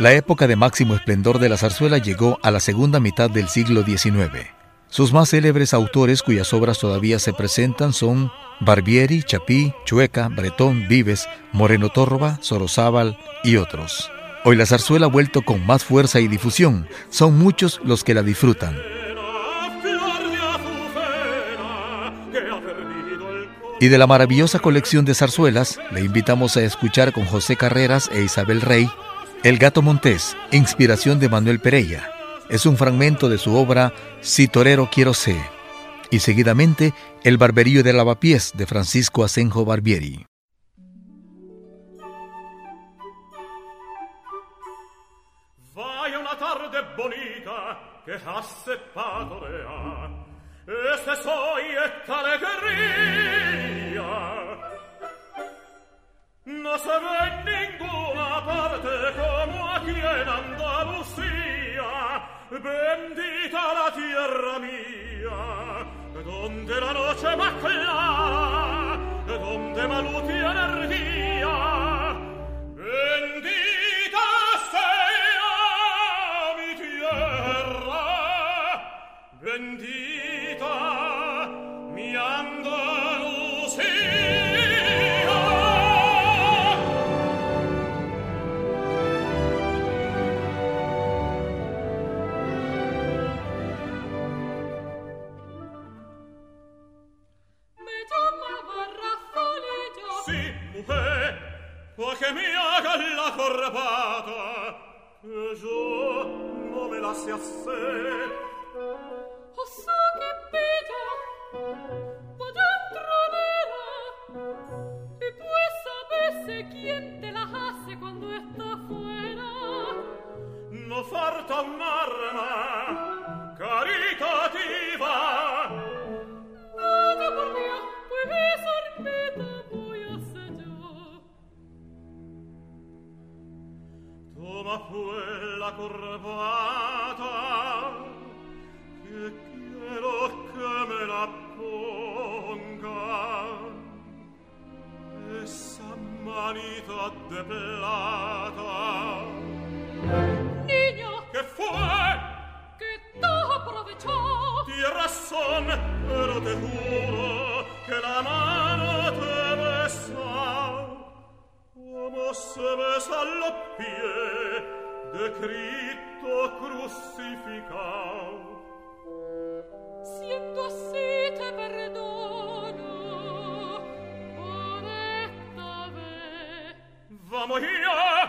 La época de máximo esplendor de la zarzuela llegó a la segunda mitad del siglo XIX. Sus más célebres autores cuyas obras todavía se presentan son Barbieri, Chapí, Chueca, Bretón, Vives, Moreno Tórroba, Sorozábal y otros. Hoy la zarzuela ha vuelto con más fuerza y difusión. Son muchos los que la disfrutan. Y de la maravillosa colección de zarzuelas, le invitamos a escuchar con José Carreras e Isabel Rey el gato montés, inspiración de Manuel Pereira, es un fragmento de su obra Si torero quiero ser, y seguidamente El barberío de lavapiés de Francisco Asenjo Barbieri. Una tarde bonita che ha seppato e esta alegría No sarò in parte come a chi è in Andalusia, bendita la tierra mia, la noche va clara, donde maluti energia, bendita sea mi tierra, bendita a manito de plata. Niño. ¿Qué fue? Que todo aprovechó. Tienes razón, pero te juro que la mano te besa. Como se besa los pies de Cristo crucificado. Vamos ya.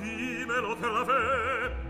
Dimelo per la fe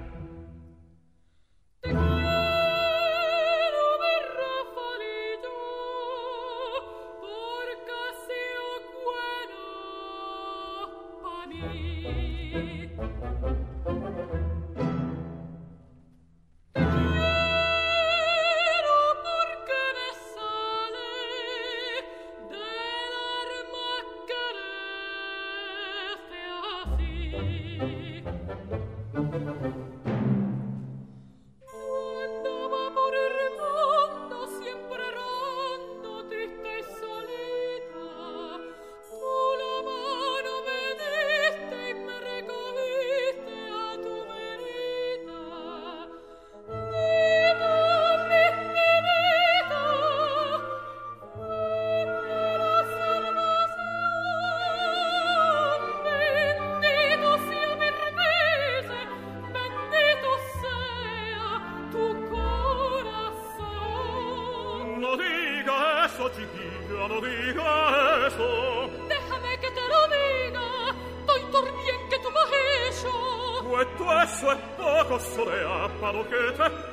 poche tre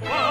goodbye.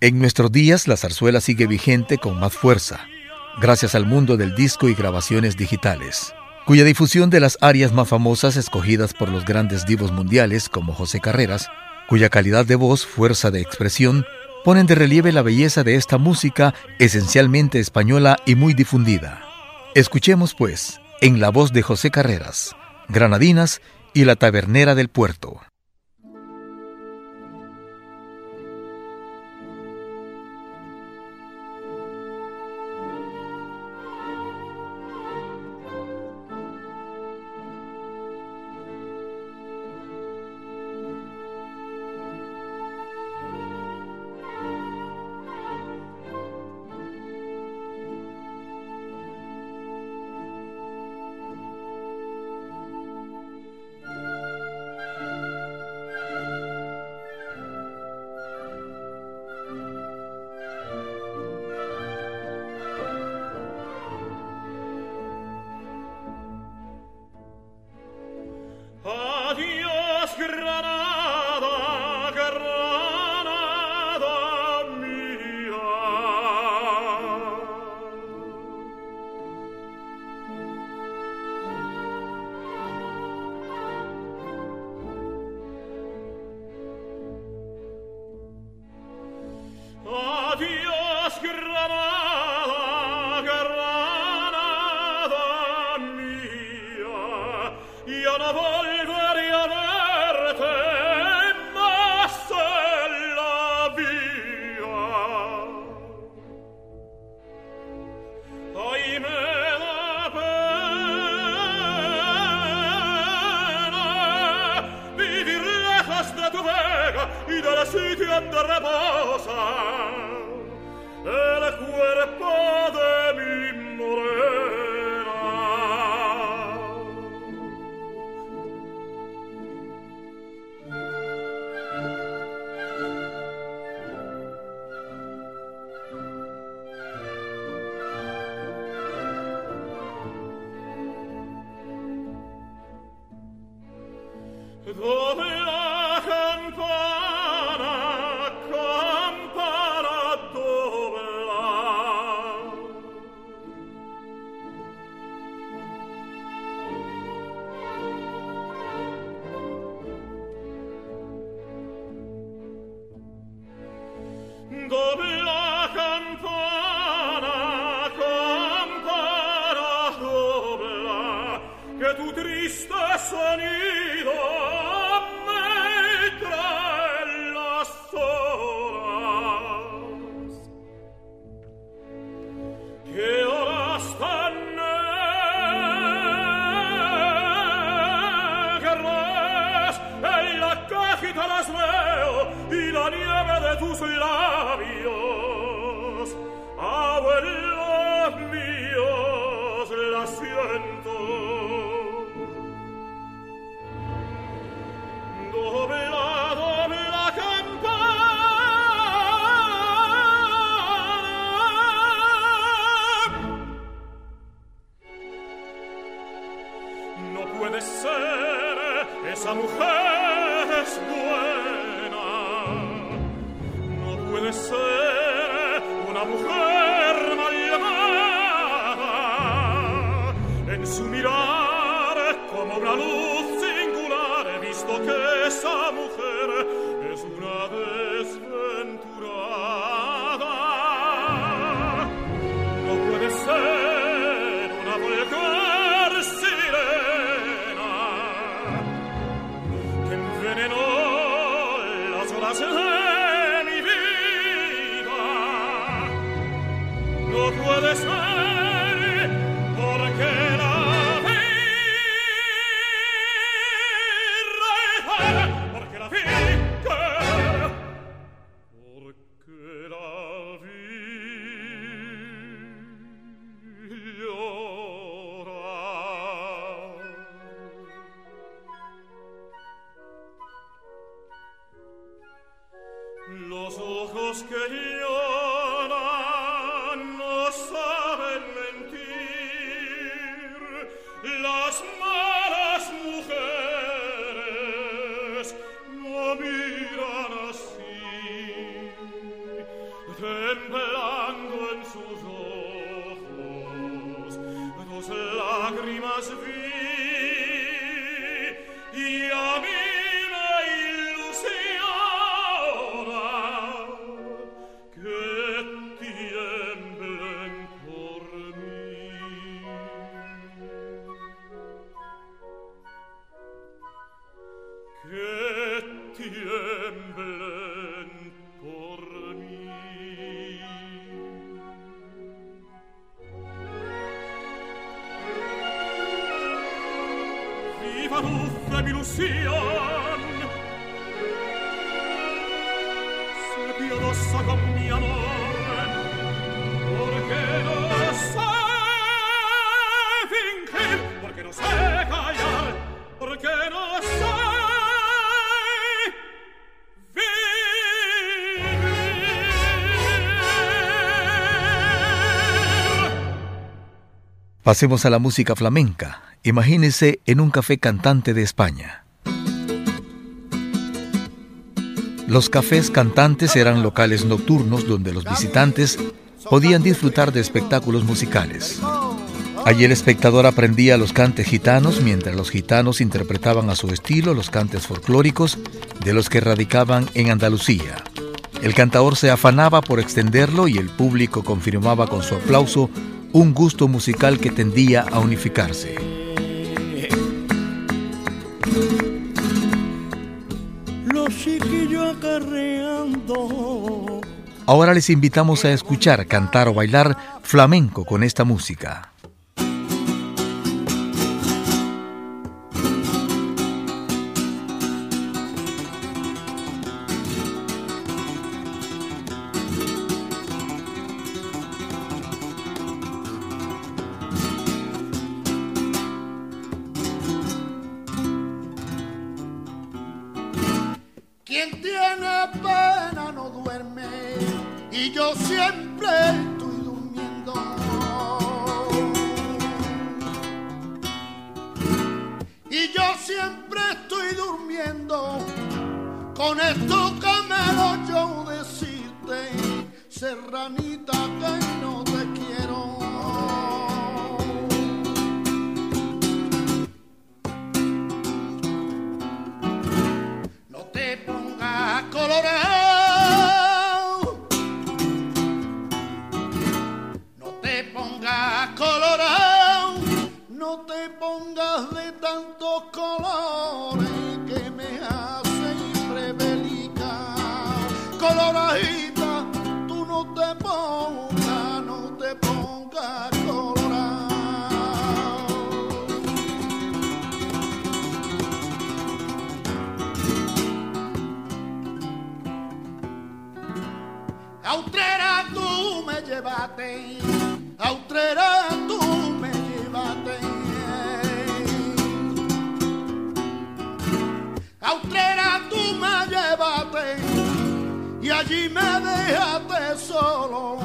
En nuestros días la zarzuela sigue vigente con más fuerza, gracias al mundo del disco y grabaciones digitales, cuya difusión de las áreas más famosas escogidas por los grandes divos mundiales como José Carreras, cuya calidad de voz, fuerza de expresión, ponen de relieve la belleza de esta música esencialmente española y muy difundida. Escuchemos pues, en la voz de José Carreras, Granadinas y la Tabernera del Puerto. y la nieve de tus labios. Abuelos míos, la siento. Dobla, dobla campana. No puede ser, esa mujer. quelle sera una mujer lacrimas vi Pasemos a la música flamenca. Imagínese en un café cantante de España. Los cafés cantantes eran locales nocturnos donde los visitantes podían disfrutar de espectáculos musicales. Allí el espectador aprendía los cantes gitanos mientras los gitanos interpretaban a su estilo los cantes folclóricos de los que radicaban en Andalucía. El cantador se afanaba por extenderlo y el público confirmaba con su aplauso un gusto musical que tendía a unificarse. Ahora les invitamos a escuchar, cantar o bailar flamenco con esta música. yo siempre estoy durmiendo. Y yo siempre estoy durmiendo con esto que me lo yo decirte, serranita. Allí me dejaste solo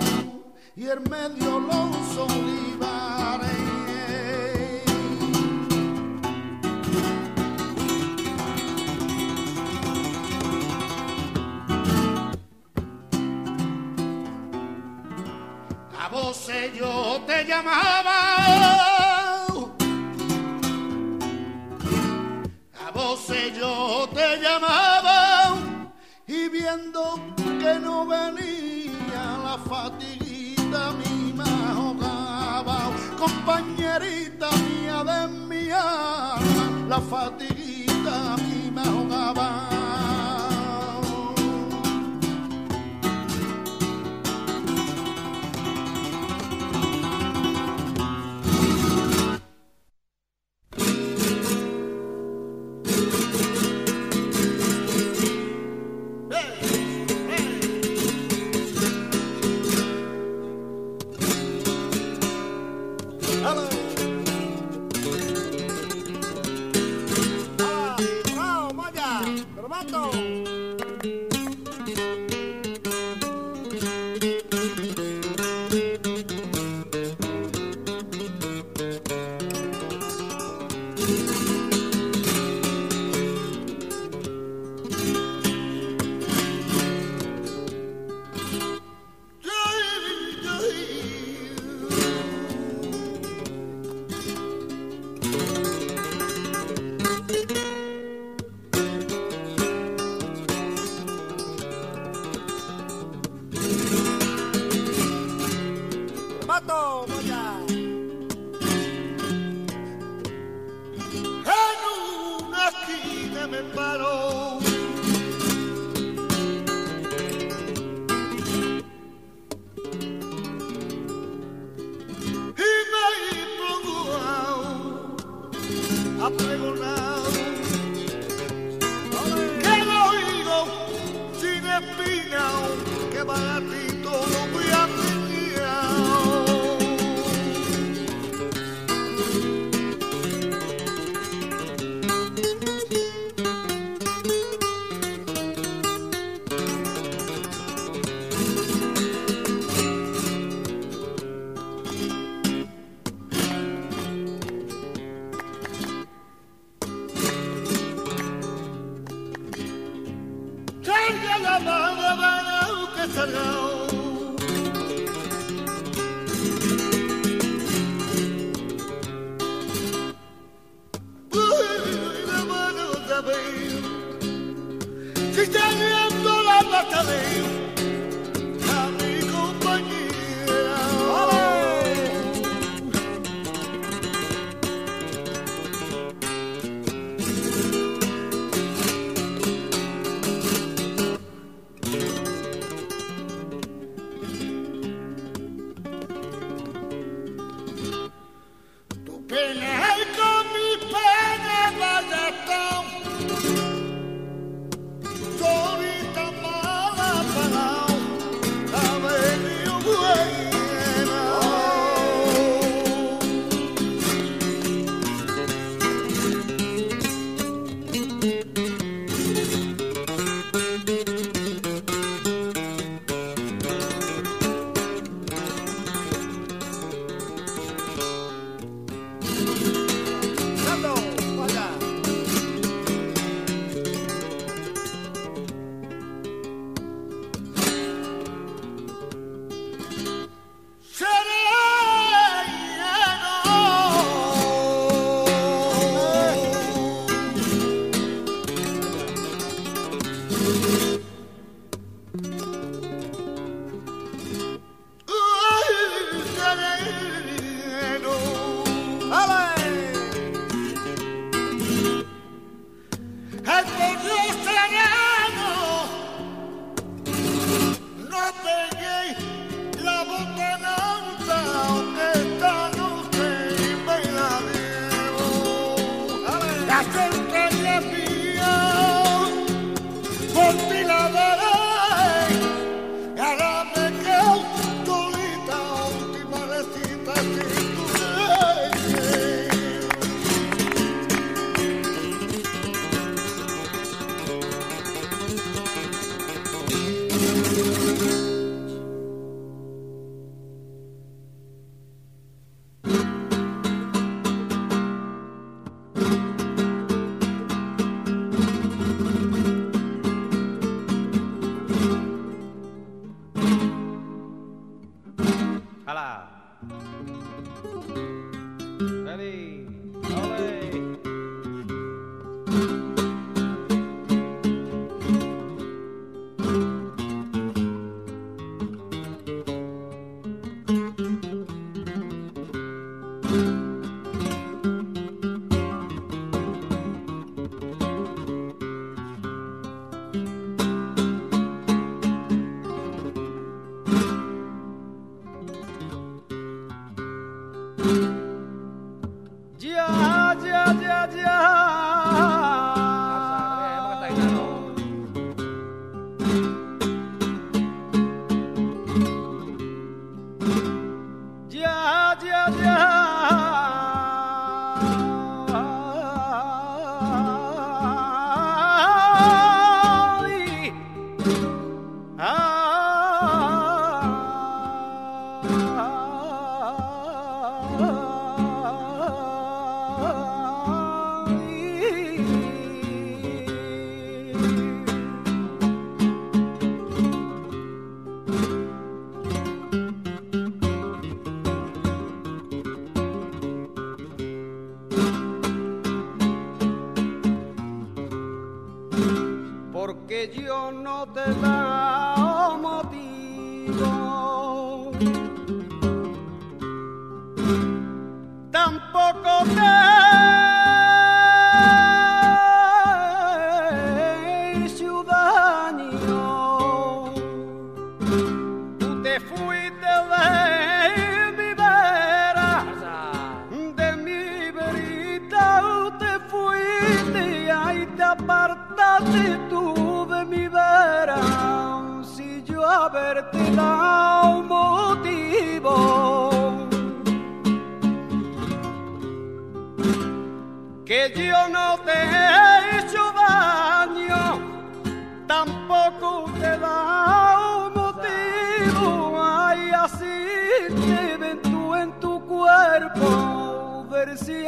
y en medio los olivares. A vos yo te llamaba. A vos yo te llamaba y viendo que no venía la fatiguita mi me ahogaba, compañerita mía de mi alma, la fatiguita mi me ahogaba. Bernard.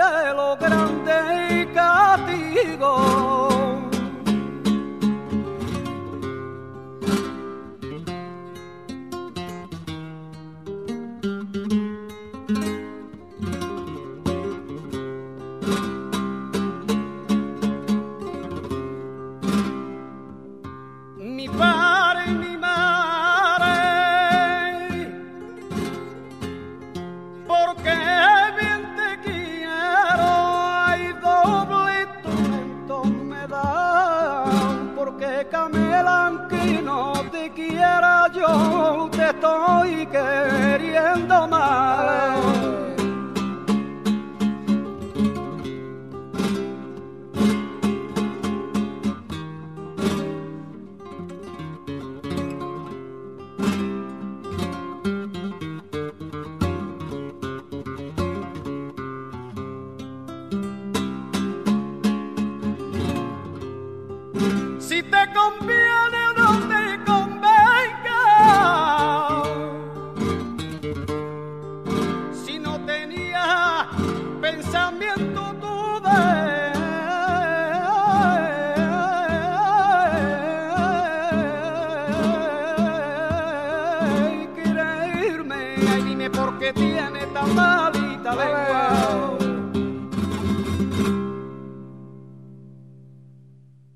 cielo grande y castigo.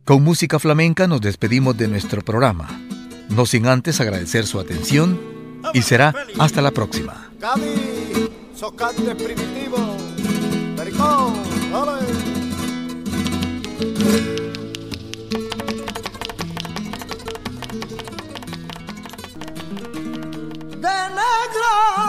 Con música flamenca nos despedimos de nuestro programa, no sin antes agradecer su atención y será hasta la próxima. De negro.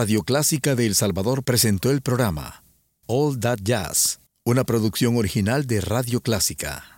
Radio Clásica de El Salvador presentó el programa All That Jazz, una producción original de Radio Clásica.